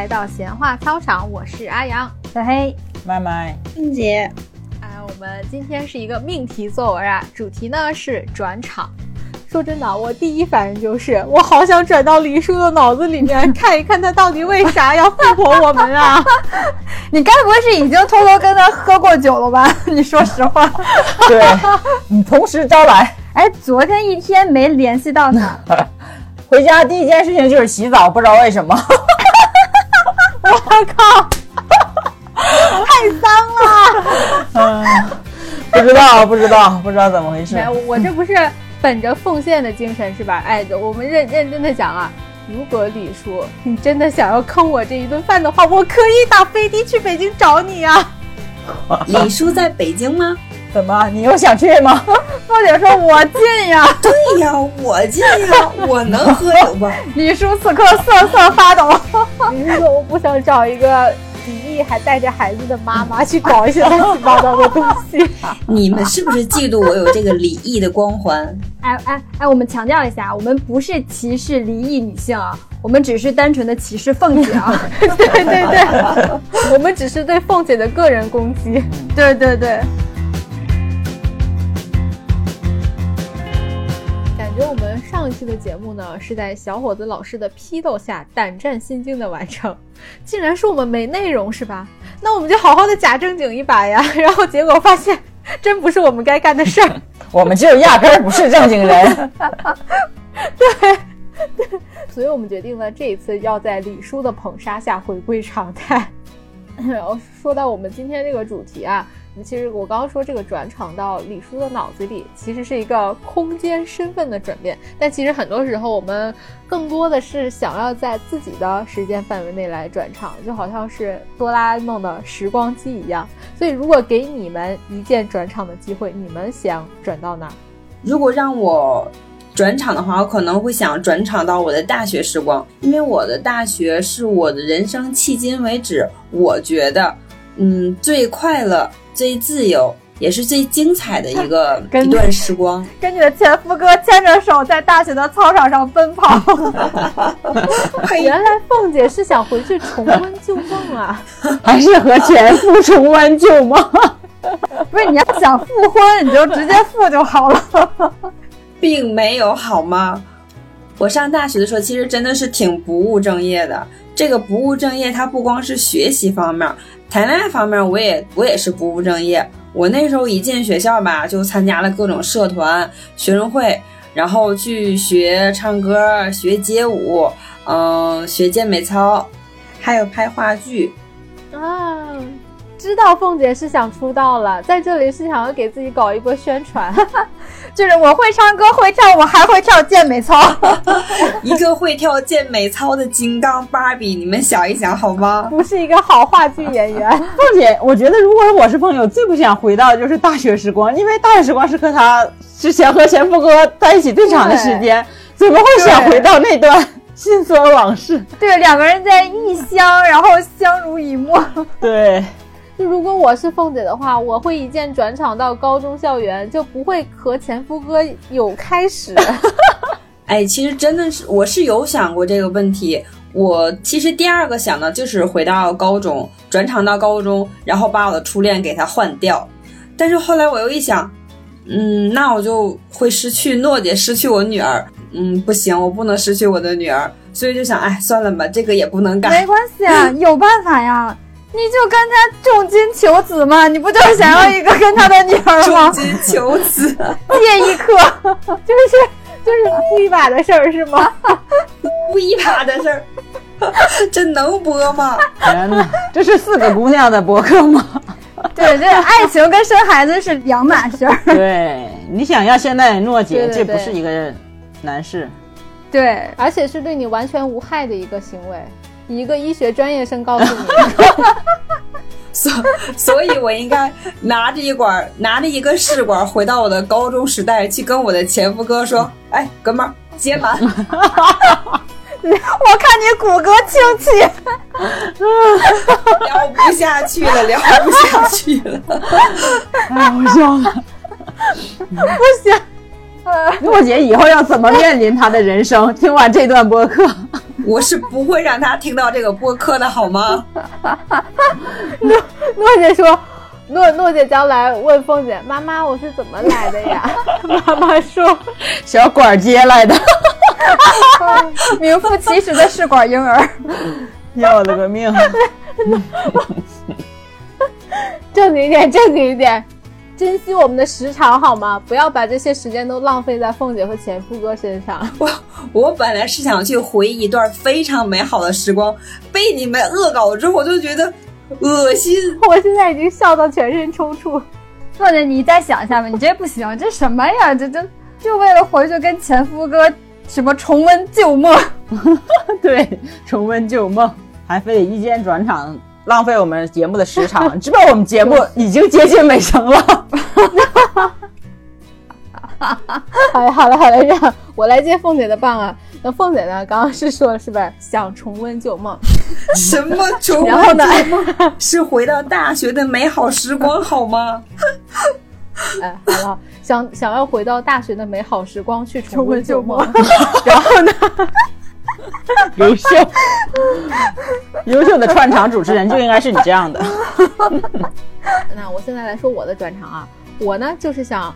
来到闲话操场，我是阿阳，小黑，麦麦，静姐。哎，我们今天是一个命题作文啊，主题呢是转场。说真的，我第一反应就是，我好想转到李叔的脑子里面看一看，他到底为啥要复活我们啊？你该不会是已经偷偷跟他喝过酒了吧？你说实话。对，你同时招来。哎，昨天一天没联系到他，回家第一件事情就是洗澡，不知道为什么。我靠，太脏了。嗯，不知道，不知道，不知道怎么回事。没有，我这不是本着奉献的精神是吧？哎，我们认认真的讲啊，如果李叔你真的想要坑我这一顿饭的话，我可以打飞的去北京找你啊。李叔在北京吗？怎么？你又想去吗？凤姐说：“我进呀，对呀，我进呀，我能喝酒吗？”李叔此刻瑟瑟发抖。李叔说：“我不想找一个离异还带着孩子的妈妈去搞一些乱七八糟的东西。”你们是不是嫉妒我有这个离异的光环？哎哎哎，我们强调一下，我们不是歧视离异女性啊，我们只是单纯的歧视凤姐啊。对对对，我们只是对凤姐的个人攻击。对对对。上一期的节目呢，是在小伙子老师的批斗下胆战心惊的完成，竟然说我们没内容是吧？那我们就好好的假正经一把呀！然后结果发现，真不是我们该干的事儿，我们就压根儿不是正经人。对，所以我们决定了这一次要在李叔的捧杀下回归常态。然后说到我们今天这个主题啊。其实我刚刚说这个转场到李叔的脑子里，其实是一个空间身份的转变。但其实很多时候，我们更多的是想要在自己的时间范围内来转场，就好像是哆啦 A 梦的时光机一样。所以，如果给你们一键转场的机会，你们想转到哪？如果让我转场的话，我可能会想转场到我的大学时光，因为我的大学是我的人生迄今为止，我觉得，嗯，最快乐。最自由也是最精彩的一个 一段时光，跟你的前夫哥牵着手在大学的操场上奔跑。原来凤姐是想回去重温旧梦啊，还是和前夫重温旧梦？不是，你要想复婚，你就直接复就好了，并没有好吗？我上大学的时候，其实真的是挺不务正业的。这个不务正业，它不光是学习方面。谈恋爱方面，我也我也是不务正业。我那时候一进学校吧，就参加了各种社团、学生会，然后去学唱歌、学街舞，嗯，学健美操，还有拍话剧。啊，知道凤姐是想出道了，在这里是想要给自己搞一波宣传。就是我会唱歌会跳舞还会跳健美操，一个会跳健美操的金刚芭比，你们想一想好吗？不是一个好话剧演员。凤姐，我觉得如果我是朋友，最不想回到就是大学时光，因为大学时光是和他之前和前夫哥在一起最长的时间，怎么会想回到那段心酸往事？对，两个人在异乡，然后相濡以沫。对。就如果我是凤姐的话，我会一键转场到高中校园，就不会和前夫哥有开始。哎，其实真的是，我是有想过这个问题。我其实第二个想的就是回到高中，转场到高中，然后把我的初恋给他换掉。但是后来我又一想，嗯，那我就会失去诺姐，失去我女儿。嗯，不行，我不能失去我的女儿，所以就想，哎，算了吧，这个也不能改。没关系啊，有办法呀。你就跟他重金求子嘛，你不就是想要一个跟他的女儿吗？重金求子，借一颗，就是就是哭一把的事儿是吗？哭一把的事儿，这能播吗？天哪，这是四个姑娘的博客吗？对，这爱情跟生孩子是两码事儿。对，你想要现在诺姐，这不是一个难事。对，而且是对你完全无害的一个行为。一个医学专业生告诉你，所所以，我应该拿着一管，拿着一个试管，回到我的高中时代，去跟我的前夫哥说：“哎，哥们儿，接满。”我看你骨骼清奇，聊不下去了，聊不下去了，太好笑了，不行。诺姐以后要怎么面临她的人生？听完这段播客。我是不会让他听到这个播客的，好吗？诺诺姐说，诺诺姐将来问凤姐妈妈我是怎么来的呀？妈妈说小管接来的，名副其实的试管婴儿。要了个命！正经一点，正经一点，珍惜我们的时长好吗？不要把这些时间都浪费在凤姐和前夫哥身上。我 我本来是想去回忆一段非常美好的时光，被你们恶搞之后，我就觉得恶心。我现在已经笑到全身抽搐。凤姐你再想一下吧，你这不行，这什么呀？这这就为了回去跟前夫哥什么重温旧梦。对，重温旧梦，还非得一键转场，浪费我们节目的时长。知道我们节目已经接近尾声了。好了好了好了，让我来接凤姐的棒啊！那凤姐呢？刚刚是说了是不是想重温旧梦？什么重温旧梦？是回到大学的美好时光，好吗？哎，好了，想想要回到大学的美好时光去重重温温旧旧梦，然后呢？刘秀，优秀的 串场主持人就应该是你这样的。那我现在来说我的转场啊，我呢就是想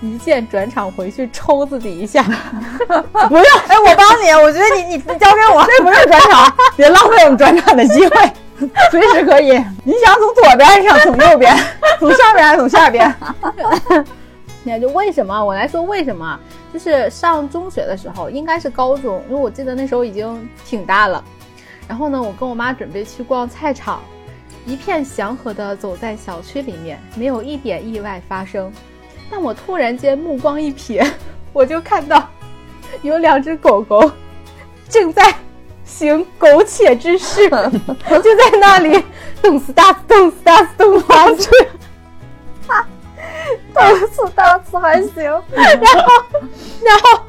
一键转场回去抽自己一下，不用，哎，我帮你，我觉得你你你交给我。这不用转场，别浪费我们转场的机会，随时可以。你想从左边，还是想从右边，从上边还是从下边？你看就为什么？我来说为什么？就是上中学的时候，应该是高中，因为我记得那时候已经挺大了。然后呢，我跟我妈准备去逛菜场，一片祥和的走在小区里面，没有一点意外发生。但我突然间目光一瞥，我就看到有两只狗狗正在行苟且之事，就在那里动次打次，动次打次，动次打次。大次大次还行，然后，然后，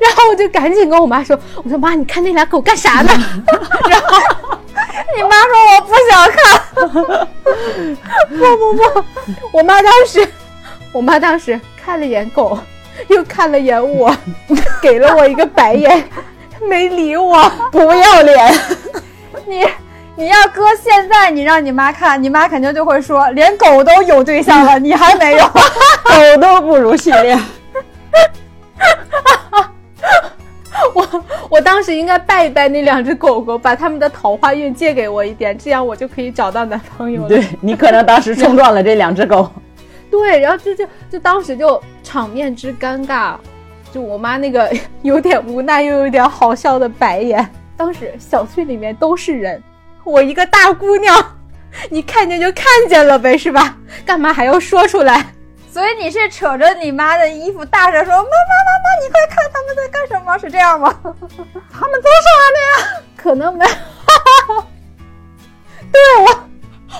然后我就赶紧跟我妈说：“我说妈，你看那俩狗干啥呢？” 然后你妈说我不想看，不不不，我妈当时，我妈当时看了眼狗，又看了眼我，给了我一个白眼，没理我。不要脸！你你要搁现在，你让你妈看，你妈肯定就会说，连狗都有对象了，你还没有。狗都不如系列。我我当时应该拜一拜那两只狗狗，把他们的桃花运借给我一点，这样我就可以找到男朋友了。对你可能当时冲撞了这两只狗，对，然后就就就当时就场面之尴尬，就我妈那个 有点无奈又有点好笑的白眼。当时小区里面都是人，我一个大姑娘，你看见就看见了呗，是吧？干嘛还要说出来？所以你是扯着你妈的衣服，大声说：“妈妈，妈妈，你快看他们在干什么？”是这样吗？他们做啥呢呀？可能没，对我，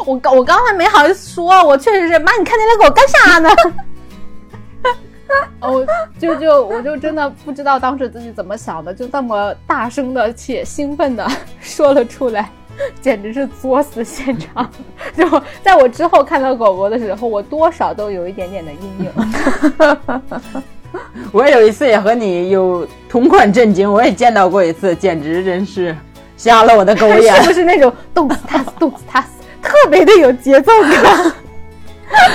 我刚我刚才没好意思说，我确实是妈，你看那俩狗干啥呢？哦，就就我就真的不知道当时自己怎么想的，就这么大声的且兴奋的 说了出来，简直是作死现场。就在我之后看到狗狗的时候，我多少都有一点点的阴影。我有一次也和你有同款震惊，我也见到过一次，简直真是瞎了我的狗眼 是。不是那种动次打次，动次打次，特别的有节奏感？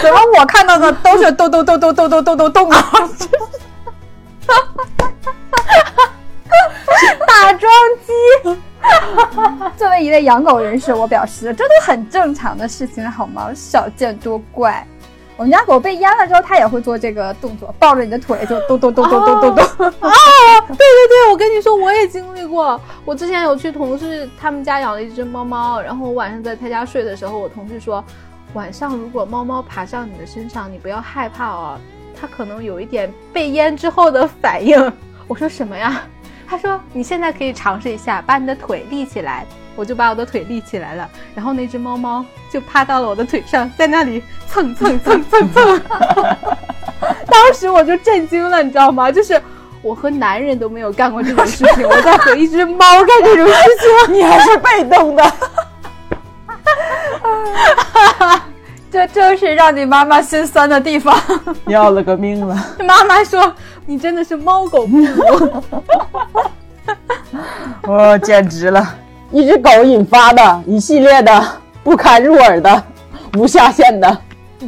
怎么我看到的都是咚咚咚咚咚咚咚咚咚啊？打桩机。作为一位养狗人士，我表示这都很正常的事情，好吗？少见多怪。我们家狗被淹了之后，它也会做这个动作，抱着你的腿就咚咚咚咚咚咚咚。啊，对对对，我跟你说，我也经历过。我之前有去同事他们家养了一只猫猫，然后我晚上在他家睡的时候，我同事说，晚上如果猫猫爬上你的身上，你不要害怕哦，它可能有一点被淹之后的反应。我说什么呀？他说你现在可以尝试一下，把你的腿立起来。我就把我的腿立起来了，然后那只猫猫就趴到了我的腿上，在那里蹭蹭蹭蹭蹭。当时我就震惊了，你知道吗？就是我和男人都没有干过这种事情，我在和一只猫干这种事情。你还是被动的，这正是让你妈妈心酸的地方。要了个命了。妈妈说你真的是猫狗不如。我 简直了！一只狗引发的一系列的不堪入耳的无下限的，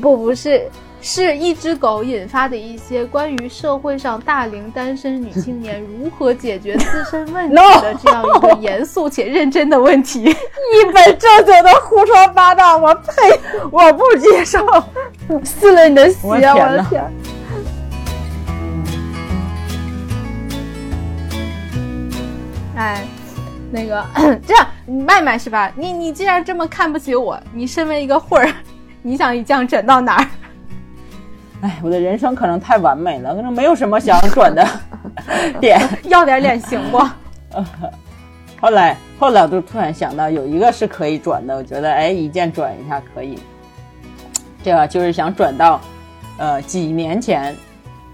不不是，是一只狗引发的一些关于社会上大龄单身女青年如何解决自身问题的这样一个严肃且认真的问题。一本正经的胡说八道，我呸！我不接受，撕了你的鞋！我的天！哎，那个 这样，麦麦是吧？你你既然这么看不起我，你身为一个混儿，你想一降整到哪儿？哎，我的人生可能太完美了，可能没有什么想转的 点。要点脸行不？后来，后来我就突然想到，有一个是可以转的，我觉得哎，一键转一下可以。这个就是想转到，呃，几年前，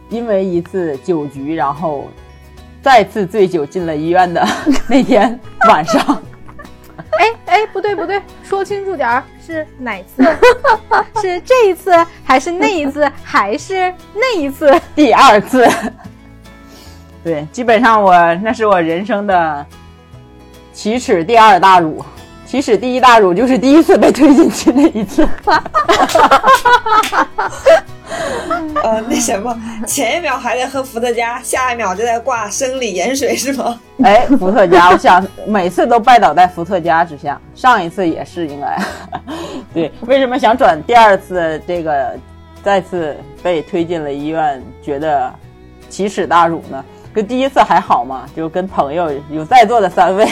因为一次酒局，然后再次醉酒进了医院的那天晚上。不对不对，说清楚点儿，是哪次？是这一次，还是那一次，还是那一次？第二次，对，基本上我那是我人生的奇耻第二大辱，奇耻第一大辱就是第一次被推进去那一次。呃，那什么，前一秒还在喝伏特加，下一秒就在挂生理盐水是吗？哎，伏特加，我想每次都拜倒在伏特加之下，上一次也是应该。对，为什么想转第二次这个再次被推进了医院，觉得奇耻大辱呢？跟第一次还好嘛，就跟朋友有在座的三位，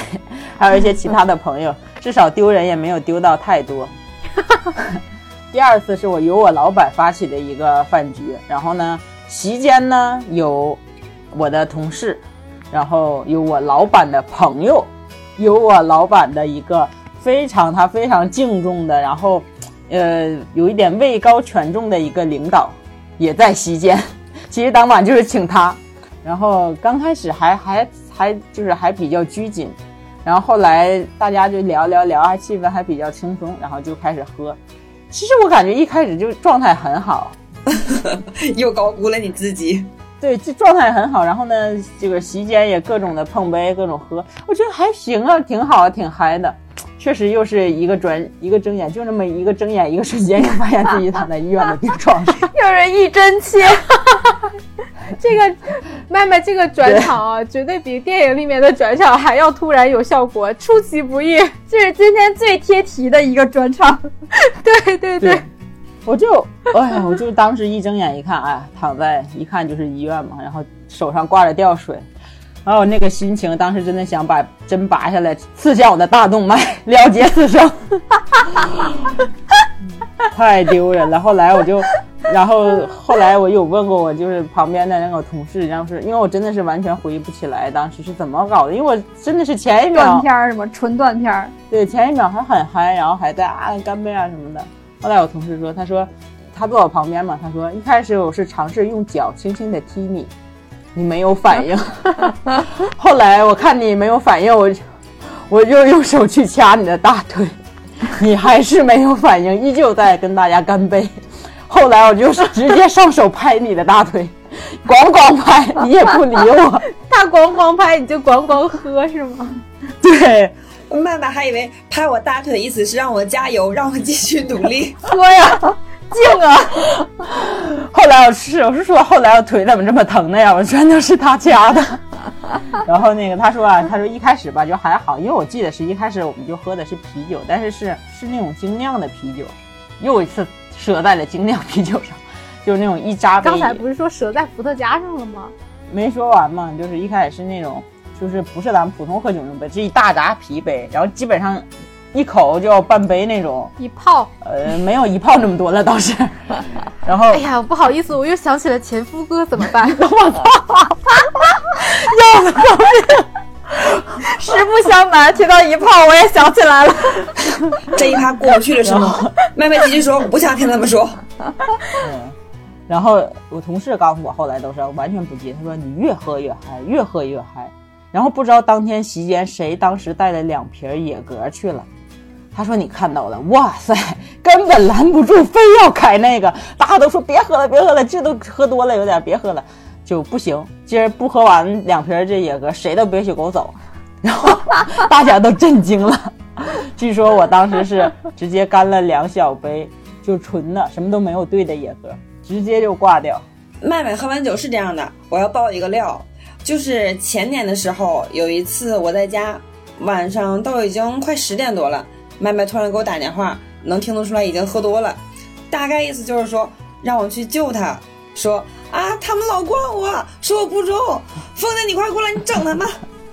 还有一些其他的朋友，至少丢人也没有丢到太多。第二次是我由我老板发起的一个饭局，然后呢，席间呢有我的同事，然后有我老板的朋友，有我老板的一个非常他非常敬重的，然后呃有一点位高权重的一个领导也在席间。其实当晚就是请他，然后刚开始还还 还就是还比较拘谨，然后后来大家就聊聊聊，还气氛还比较轻松，然后就开始喝。其实我感觉一开始就状态很好，又高估了你自己。对，这状态很好。然后呢，这个席间也各种的碰杯，各种喝，我觉得还行啊，挺好，挺嗨的。确实又是一个转一个睁眼，就那么一个睁眼一个瞬间，就发现自己躺在医院的病床上。有人一针切，这个麦麦这个转场啊，绝对比电影里面的转场还要突然有效果，出其不意。这是今天最贴题的一个转场。对对对，我就哎呀，我就当时一睁眼一看，哎，躺在一看就是医院嘛，然后手上挂着吊水，然后那个心情，当时真的想把针拔下来刺向我的大动脉，了结此生。太丢人了。后来我就，然后后来我有问过我就是旁边的那个同事，然后是因为我真的是完全回忆不起来当时是怎么搞的，因为我真的是前一秒断秒片儿什么纯断片儿，对，前一秒还很嗨，然后还在啊干杯啊什么的。后来我同事说，他说他坐我旁边嘛，他说一开始我是尝试用脚轻轻的踢你，你没有反应。后来我看你没有反应，我就我就用手去掐你的大腿，你还是没有反应，依旧在跟大家干杯。后来我就是 直接上手拍你的大腿，咣咣拍，你也不理我。他咣咣拍，你就咣咣喝是吗？对，曼曼还以为拍我大腿意思是让我加油，让我继续努力。喝呀，敬啊！后来我是我是说，后来我腿怎么这么疼的呀？我全都是他掐的。然后那个他说啊，他说一开始吧就还好，因为我记得是一开始我们就喝的是啤酒，但是是是那种精酿的啤酒，又一次折在了精酿 啤酒上，就是那种一扎杯。刚才不是说折在伏特加上了吗？没说完嘛，就是一开始是那种，就是不是咱们普通喝酒那种杯，是一大扎啤杯，然后基本上一口就要半杯那种。一泡。呃，没有一泡那么多了倒是。然后哎呀，不好意思，我又想起了前夫哥，怎么办？我操！要了个命！实不相瞒，听到一炮，我也想起来了。这一趴过不去了是吗？妹妹继续说，我不想听他们说。嗯，然后我同事告诉我，后来都是完全不记，他说你越喝越嗨，越喝越嗨。然后不知道当天席间谁当时带了两瓶野格去了。他说你看到了，哇塞，根本拦不住，非要开那个。大家都说别喝了，别喝了，这都喝多了有点，别喝了，就不行。今儿不喝完两瓶这野格，谁都别许给我走。然后大家都震惊了。据说我当时是直接干了两小杯，就纯的什么都没有兑的野格，直接就挂掉。麦麦喝完酒是这样的，我要爆一个料，就是前年的时候有一次我在家，晚上都已经快十点多了，麦麦突然给我打电话，能听得出来已经喝多了，大概意思就是说让我去救他，说啊他们老管我说我不中，凤姐你快过来你整他们。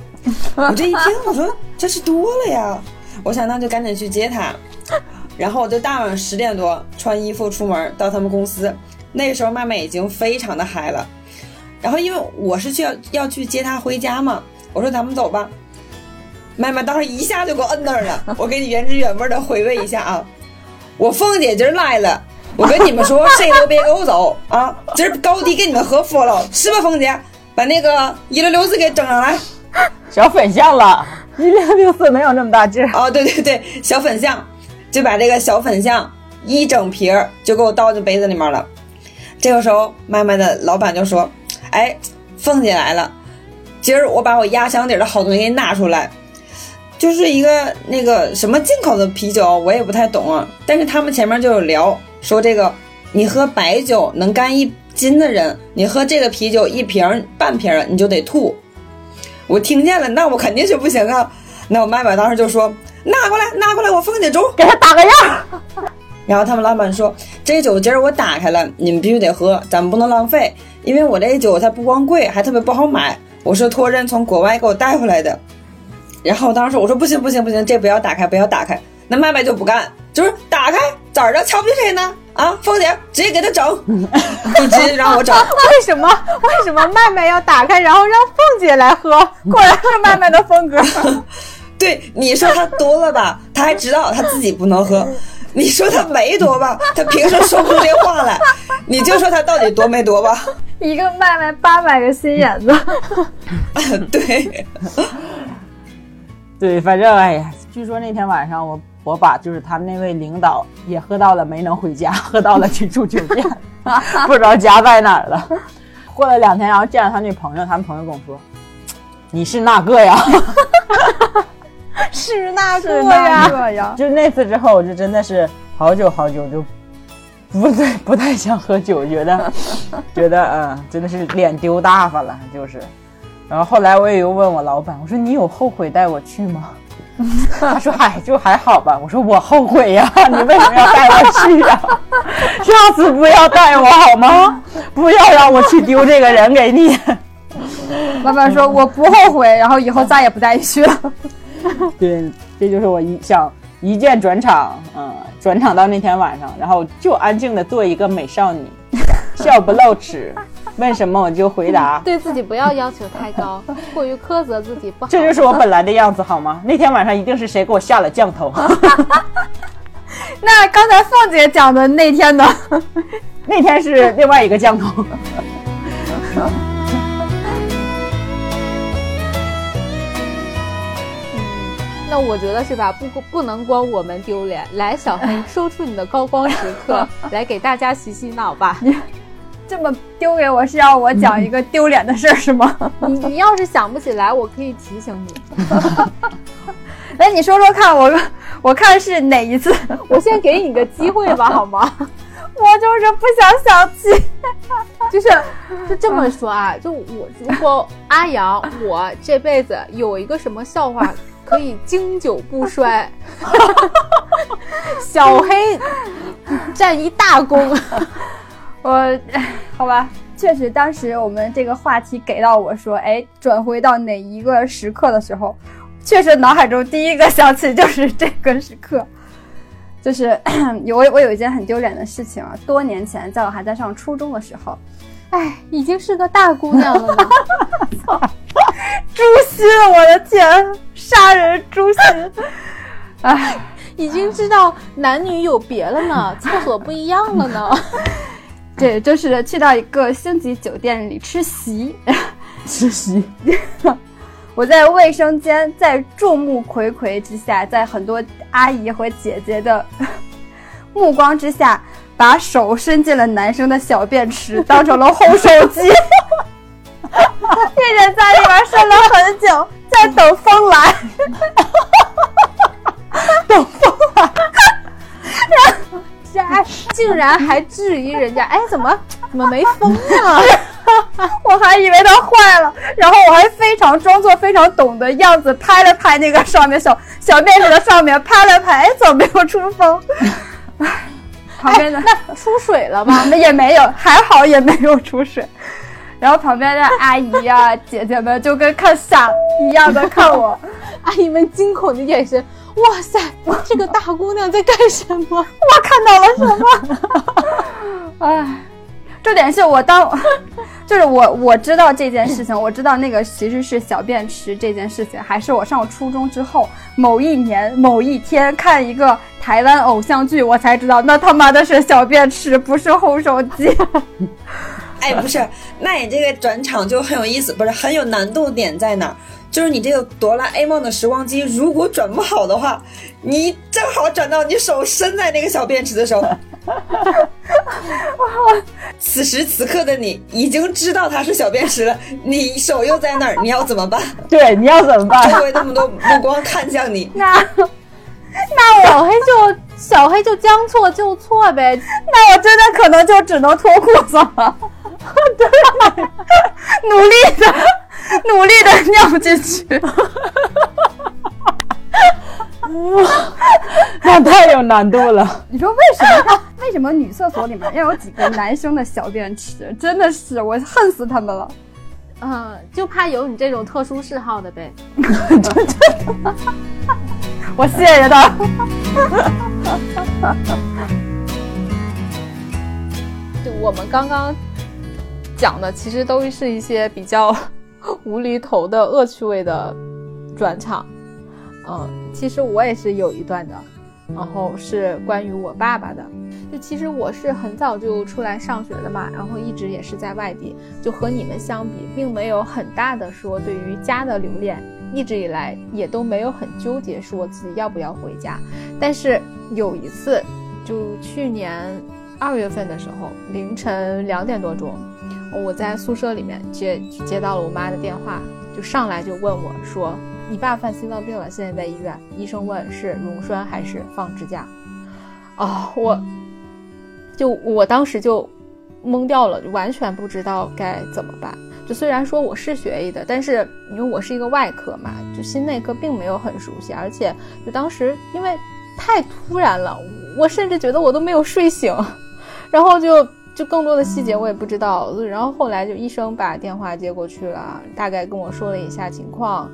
我这一听我说这是多了呀，我想那就赶紧去接他，然后我就大晚上十点多穿衣服出门到他们公司。那个时候，麦麦已经非常的嗨了。然后，因为我是去要要去接他回家嘛，我说咱们走吧。麦麦当时一下就给我摁那儿了。我给你原汁原味的回味一下啊，我凤姐今儿来了，我跟你们说，谁都别给我走啊！今儿高低给你们喝服了，是吧，凤姐？把那个一六六四给整上来。小粉象了，一六六四没有那么大劲儿。哦，对对对，小粉象，就把这个小粉象一整瓶儿就给我倒进杯子里面了。这个时候，麦麦的老板就说：“哎，凤姐来了，今儿我把我压箱底的好东西给你拿出来，就是一个那个什么进口的啤酒，我也不太懂啊。但是他们前面就有聊说，这个你喝白酒能干一斤的人，你喝这个啤酒一瓶半瓶你就得吐。我听见了，那我肯定是不行啊。那我麦麦当时就说：拿过来，拿过来，我凤姐中，给他打个样。”然后他们老板说：“这酒今儿我打开了，你们必须得喝，咱们不能浪费，因为我这酒它不光贵，还特别不好买，我是托人从国外给我带回来的。”然后当时我说：“不行不行不行，这不要打开，不要打开。”那麦麦就不干，就是打开咋着？瞧不起谁呢？啊，凤姐直接给他整，就直接让我整。为什么？为什么麦麦要打开，然后让凤姐来喝？果然是麦麦的风格。对，你说他多了吧？他还知道他自己不能喝。你说他没多吧？他平时说不出这话来，你就说他到底多没多吧？一个麦麦八百个心眼子，对，对，反正哎呀，据说那天晚上我我把就是他们那位领导也喝到了，没能回家，喝到了去住酒店，不知道家在哪儿了。过了两天，然后见了他女朋友，他们朋友跟我说：“你是那个呀。”是那个呀，就那次之后，我就真的是好久好久就不对不太想喝酒，觉得觉得嗯，真的是脸丢大发了，就是。然后后来我也又问我老板，我说你有后悔带我去吗？他 说哎，就还好吧。我说我后悔呀，你为什么要带我去呀？下次不要带我好吗？不要让我去丢这个人给你。老板说我不后悔，然后以后再也不带你去了。对，这就是我一想一键转场，嗯，转场到那天晚上，然后就安静的做一个美少女，笑不露齿，问什么？我就回答，对自己不要要求太高，过于苛责自己不好。这就是我本来的样子，好吗？那天晚上一定是谁给我下了降头。那刚才凤姐讲的那天呢？那天是另外一个降头。那我觉得是吧？不不能光我们丢脸，来，小黑，说出你的高光时刻，来给大家洗洗脑吧。你这么丢给我，是要我讲一个丢脸的事儿是吗？你你要是想不起来，我可以提醒你。哎，你说说看，我我看是哪一次？我先给你个机会吧，好吗？我就是不想想起。就是就这么说啊，就我如果阿阳，我这辈子有一个什么笑话。可以经久不衰，小黑占一大功。我好吧，确实，当时我们这个话题给到我说，哎，转回到哪一个时刻的时候，确实脑海中第一个想起就是这个时刻，就是 有我我有一件很丢脸的事情啊，多年前，在我还在上初中的时候。哎，已经是个大姑娘了操。诛心！我的天，杀人诛心！哎，已经知道男女有别了呢，厕所不一样了呢。对，就是去到一个星级酒店里吃席，吃席。我在卫生间，在众目睽睽之下，在很多阿姨和姐姐的 目光之下。把手伸进了男生的小便池，当成了烘手机，并且在里面伸了很久，在等风来，等风来。竟然还质疑人家，哎，怎么怎么没风呢？我还以为它坏了，然后我还非常装作非常懂的样子，拍了拍那个上面小小便池的上面，拍了拍，哎，怎么没有出风？旁边的、那出水了吗？那 也没有，还好也没有出水。然后旁边的阿姨呀、姐姐们就跟看傻一样的看我，阿姨们惊恐的眼神，哇塞，这个大姑娘在干什么？我看到了什么？哎，重点是我当，就是我我知道这件事情，我知道那个其实是小便池这件事情，还是我上初中之后某一年某一天看一个台湾偶像剧，我才知道那他妈的是小便池，不是烘手机。哎，不是，那你这个转场就很有意思，不是很有难度点在哪儿？就是你这个哆啦 A 梦的时光机，如果转不好的话，你正好转到你手伸在那个小便池的时候，此时此刻的你已经知道它是小便池了，你手又在那儿，你要怎么办？对，你要怎么办？周围那么多目光看向你，那那小黑就小黑就将错就错呗。那我真的可能就只能脱裤子了，对，努力的 努力的尿进去。哇那太有难度了。你说为什么？为什么女厕所里面要有几个男生的小便池？真的是我恨死他们了。嗯，就怕有你这种特殊嗜好的呗。我谢谢他。就我们刚刚讲的，其实都是一些比较无厘头的恶趣味的转场。嗯，其实我也是有一段的，然后是关于我爸爸的。就其实我是很早就出来上学的嘛，然后一直也是在外地，就和你们相比，并没有很大的说对于家的留恋，一直以来也都没有很纠结说自己要不要回家。但是有一次，就去年二月份的时候，凌晨两点多钟，我在宿舍里面接接到了我妈的电话，就上来就问我说：“你爸犯心脏病了，现在在医院，医生问是溶栓还是放支架。”啊，我。就我当时就懵掉了，就完全不知道该怎么办。就虽然说我是学医的，但是因为我是一个外科嘛，就心内科并没有很熟悉，而且就当时因为太突然了，我甚至觉得我都没有睡醒，然后就就更多的细节我也不知道。然后后来就医生把电话接过去了，大概跟我说了一下情况。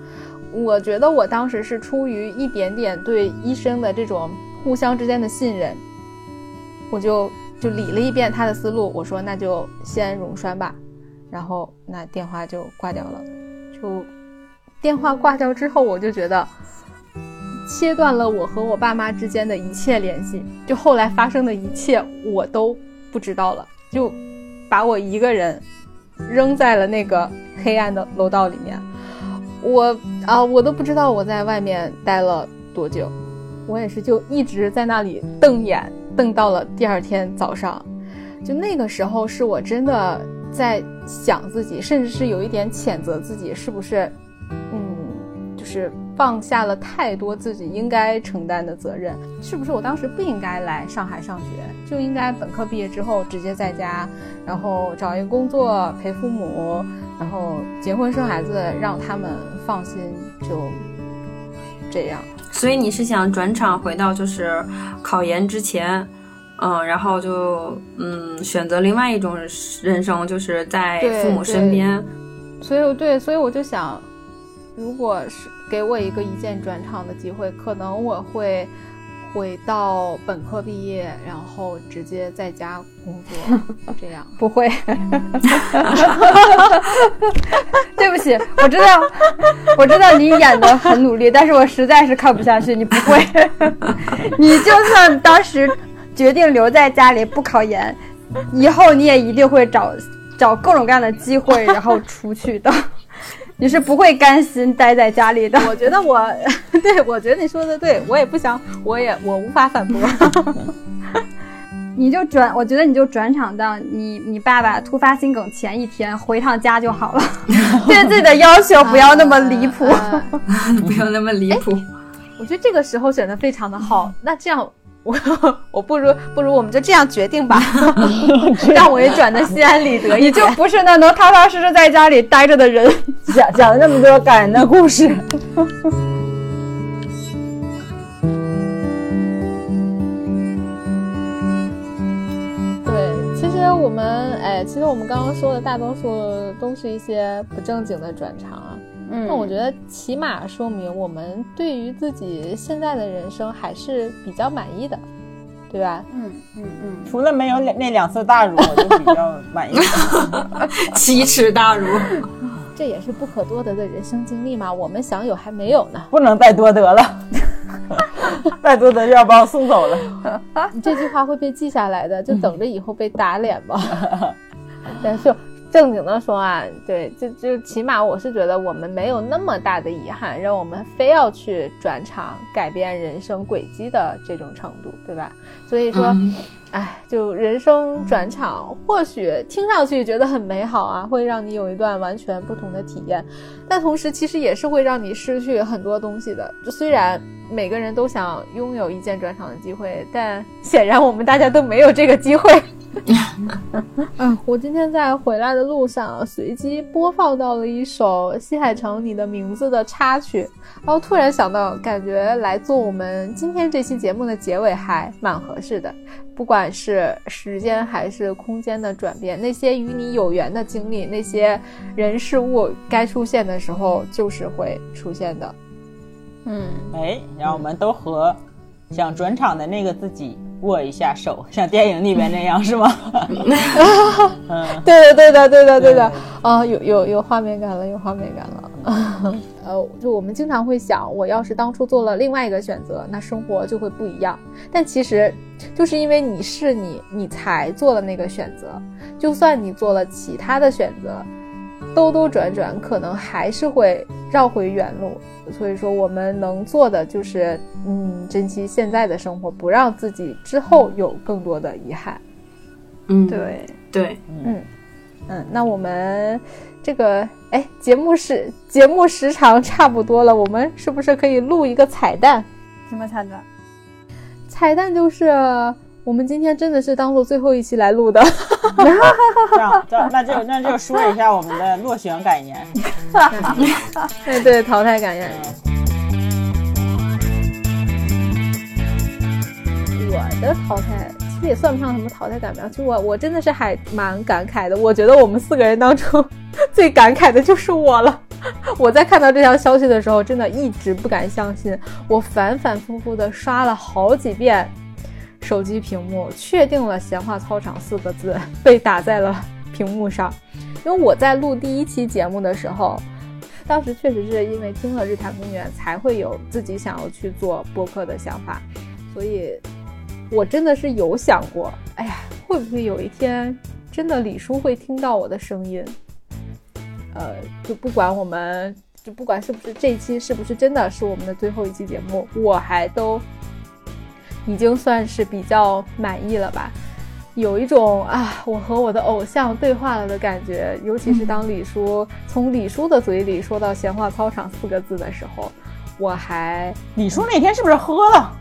我觉得我当时是出于一点点对医生的这种互相之间的信任，我就。就理了一遍他的思路，我说那就先溶栓吧，然后那电话就挂掉了。就电话挂掉之后，我就觉得切断了我和我爸妈之间的一切联系，就后来发生的一切我都不知道了，就把我一个人扔在了那个黑暗的楼道里面。我啊，我都不知道我在外面待了多久，我也是就一直在那里瞪眼。瞪到了第二天早上，就那个时候是我真的在想自己，甚至是有一点谴责自己，是不是，嗯，就是放下了太多自己应该承担的责任，是不是我当时不应该来上海上学，就应该本科毕业之后直接在家，然后找一个工作陪父母，然后结婚生孩子，让他们放心，就这样。所以你是想转场回到就是考研之前，嗯，然后就嗯选择另外一种人生，就是在父母身边。所以对，所以我就想，如果是给我一个一键转场的机会，可能我会。回到本科毕业，然后直接在家工作，这样不会。对不起，我知道，我知道你演的很努力，但是我实在是看不下去。你不会，你就算当时决定留在家里不考研，以后你也一定会找找各种各样的机会，然后出去的。你是不会甘心待在家里的。我觉得我，对我觉得你说的对，我也不想，我也我无法反驳。你就转，我觉得你就转场到你你爸爸突发心梗前一天回趟家就好了，对自己的要求不要那么离谱。啊不要那么离谱。我觉得这个时候选的非常的好。那这样，我 我不如不如我们就这样决定吧，让我也转的心安理得 一你就。不是那能踏踏实实在家里待着的人。讲讲了那么多感人的故事，对，其实我们哎，其实我们刚刚说的大多数都是一些不正经的转场啊。嗯那我觉得起码说明我们对于自己现在的人生还是比较满意的，对吧？嗯嗯嗯，除了没有两那两次大辱，我就比较满意。奇耻大辱，这也是不可多得的人生经历嘛。我们想有还没有呢。不能再多得了，再多得就要把我送走了。你这句话会被记下来的，就等着以后被打脸吧。但是正经的说啊，对，就就起码我是觉得我们没有那么大的遗憾，让我们非要去转场改变人生轨迹的这种程度，对吧？所以说，嗯哎，就人生转场，或许听上去觉得很美好啊，会让你有一段完全不同的体验，但同时其实也是会让你失去很多东西的。就虽然每个人都想拥有一键转场的机会，但显然我们大家都没有这个机会。嗯，我今天在回来的路上，随机播放到了一首西海城你的名字的插曲，然后突然想到，感觉来做我们今天这期节目的结尾还蛮合适的。不管是时间还是空间的转变，那些与你有缘的经历，那些人事物该出现的时候就是会出现的。嗯，哎，让我们都和想转场的那个自己握一下手，像电影里面那样，是吗？嗯，对的，对的，对的，对的。啊，有有有画面感了，有画面感了。呃，就我们经常会想，我要是当初做了另外一个选择，那生活就会不一样。但其实，就是因为你是你，你才做了那个选择。就算你做了其他的选择，兜兜转转，可能还是会绕回原路。所以说，我们能做的就是，嗯，珍惜现在的生活，不让自己之后有更多的遗憾。嗯，对，对，嗯嗯，那我们这个哎，节目时节目时长差不多了，我们是不是可以录一个彩蛋？什么彩蛋？彩蛋就是我们今天真的是当做最后一期来录的。这样，这样那就那就说一下我们的落选感言。对对，淘汰感言。我的淘汰其实也算不上什么淘汰感吧，就我我真的是还蛮感慨的。我觉得我们四个人当中 最感慨的就是我了。我在看到这条消息的时候，真的一直不敢相信。我反反复复的刷了好几遍手机屏幕，确定了“闲话操场”四个字 被打在了屏幕上。因为我在录第一期节目的时候，当时确实是因为听了《日坛公园》，才会有自己想要去做播客的想法，所以我真的是有想过，哎呀，会不会有一天真的李叔会听到我的声音？呃，就不管我们，就不管是不是这一期是不是真的是我们的最后一期节目，我还都已经算是比较满意了吧。有一种啊，我和我的偶像对话了的感觉，尤其是当李叔、从李叔的嘴里说到“闲话操场”四个字的时候，我还李叔那天是不是喝了？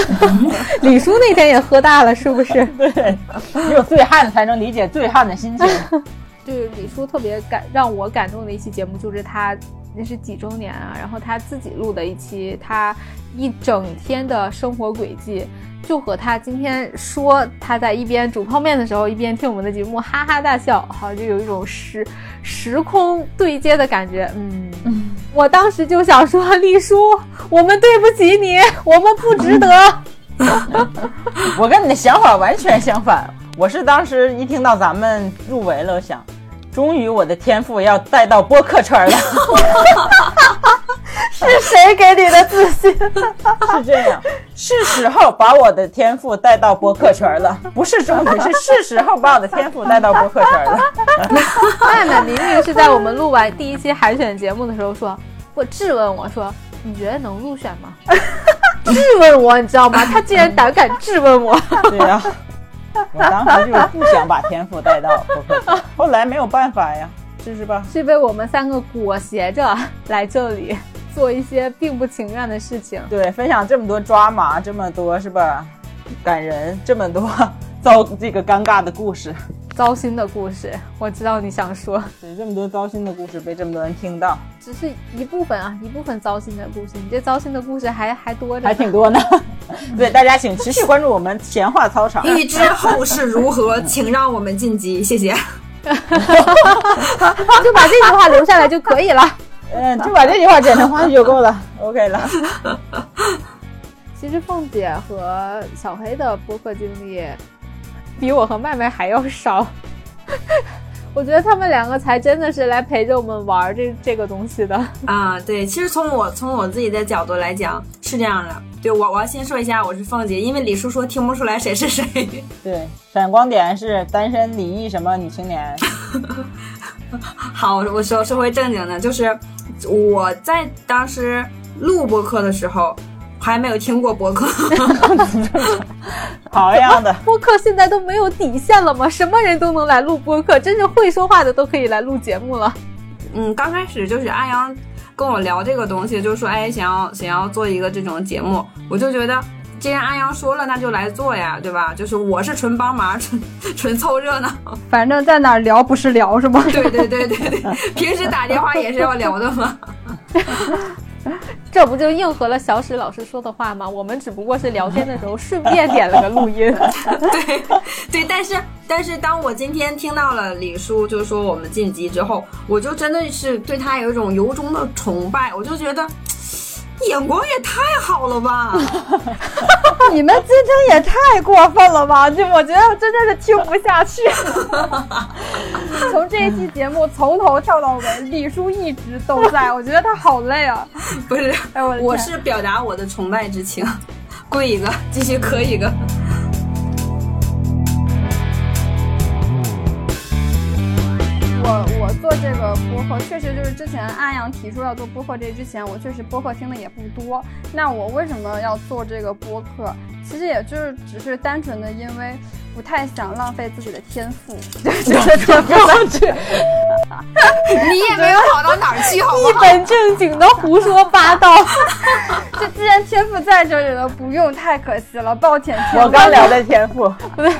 李叔那天也喝大了，是不是？对，只有醉汉才能理解醉汉的心情。对李叔特别感让我感动的一期节目，就是他那是几周年啊，然后他自己录的一期，他一整天的生活轨迹，就和他今天说他在一边煮泡面的时候，一边听我们的节目，哈哈大笑，好就有一种时时空对接的感觉。嗯，我当时就想说，丽叔，我们对不起你，我们不值得。我跟你的想法完全相反。我是当时一听到咱们入围了，我想，终于我的天赋要带到播客圈了。是谁给你的自信？是这样，是时候把我的天赋带到播客圈了，不是终于，是是时候把我的天赋带到播客圈了。麦麦明明是在我们录完第一期海选节目的时候说，我质问我说，你觉得能入选吗？质问我，你知道吗？他竟然胆敢质问我。对呀、我当时就不想把天赋带到播客，后来没有办法呀，试试吧？是被我们三个裹挟着来这里做一些并不情愿的事情。对，分享这么多抓马，这么多是吧？感人，这么多 遭这个尴尬的故事，糟心的故事，我知道你想说，对，这么多糟心的故事被这么多人听到，只是一部分啊，一部分糟心的故事。你这糟心的故事还还多着，还挺多呢。对，大家请持续关注我们闲话操场。预知后事如何，请让我们晋级，谢谢。就把这句话留下来就可以了。嗯，就把这句话剪成花絮就够了，OK 了。其实凤姐和小黑的播客经历，比我和麦麦还要少。我觉得他们两个才真的是来陪着我们玩这这个东西的啊！对，其实从我从我自己的角度来讲是这样的。对我，我要先说一下，我是凤姐，因为李叔说听不出来谁是谁。对，闪光点是单身离异什么女青年。好，我说说回正经的，就是我在当时录播课的时候。还没有听过播客，好样的！播客现在都没有底线了吗？什么人都能来录播客，真是会说话的都可以来录节目了。嗯，刚开始就是阿阳跟我聊这个东西，就说哎，想要想要做一个这种节目，我就觉得既然阿阳说了，那就来做呀，对吧？就是我是纯帮忙，纯 纯凑热闹。反正在哪聊不是聊是吗？对对对对对，平时打电话也是要聊的嘛。这不就应和了小史老师说的话吗？我们只不过是聊天的时候顺便点了个录音。对，对，但是但是当我今天听到了李叔就说我们晋级之后，我就真的是对他有一种由衷的崇拜，我就觉得。眼光也太好了吧！你们今天也太过分了吧！就我觉得真的是听不下去。从这一期节目从头跳到尾，李叔一直都在，我觉得他好累啊。不是，哎我我是表达我的崇拜之情。跪一个，继续磕一个。我我做这个播客，确实就是之前阿阳提出要做播客这之前，我确实播客听的也不多。那我为什么要做这个播客？其实也就是只是单纯的因为不太想浪费自己的天赋，就是说不上去。你也没有好到哪儿去，好一本正经的胡说八道。这既然天赋在这里了，不用太可惜了，抱歉。我刚聊的天赋，不对。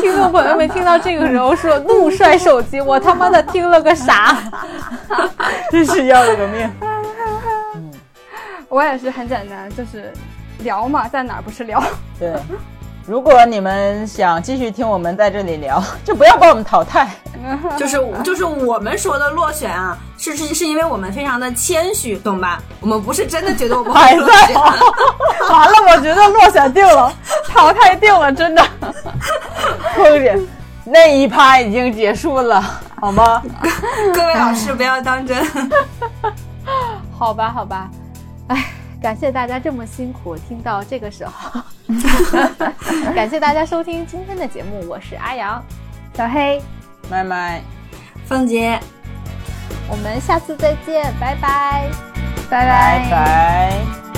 听众朋友们听到这个时候说怒摔手机，我他妈的听了个啥？真是要了个命。我也是很简单，就是聊嘛，在哪儿不是聊？对。如果你们想继续听我们在这里聊，就不要把我们淘汰。就是就是我们说的落选啊，是是是因为我们非常的谦虚，懂吧？我们不是真的觉得我们还在。完了，我觉得落选定了，淘汰定了，真的。凤姐，那一趴已经结束了，好吗？各位老师不要当真。好吧，好吧，哎。感谢大家这么辛苦听到这个时候，感谢大家收听今天的节目，我是阿阳，小黑，麦麦，凤姐，我们下次再见，拜拜，拜拜。拜。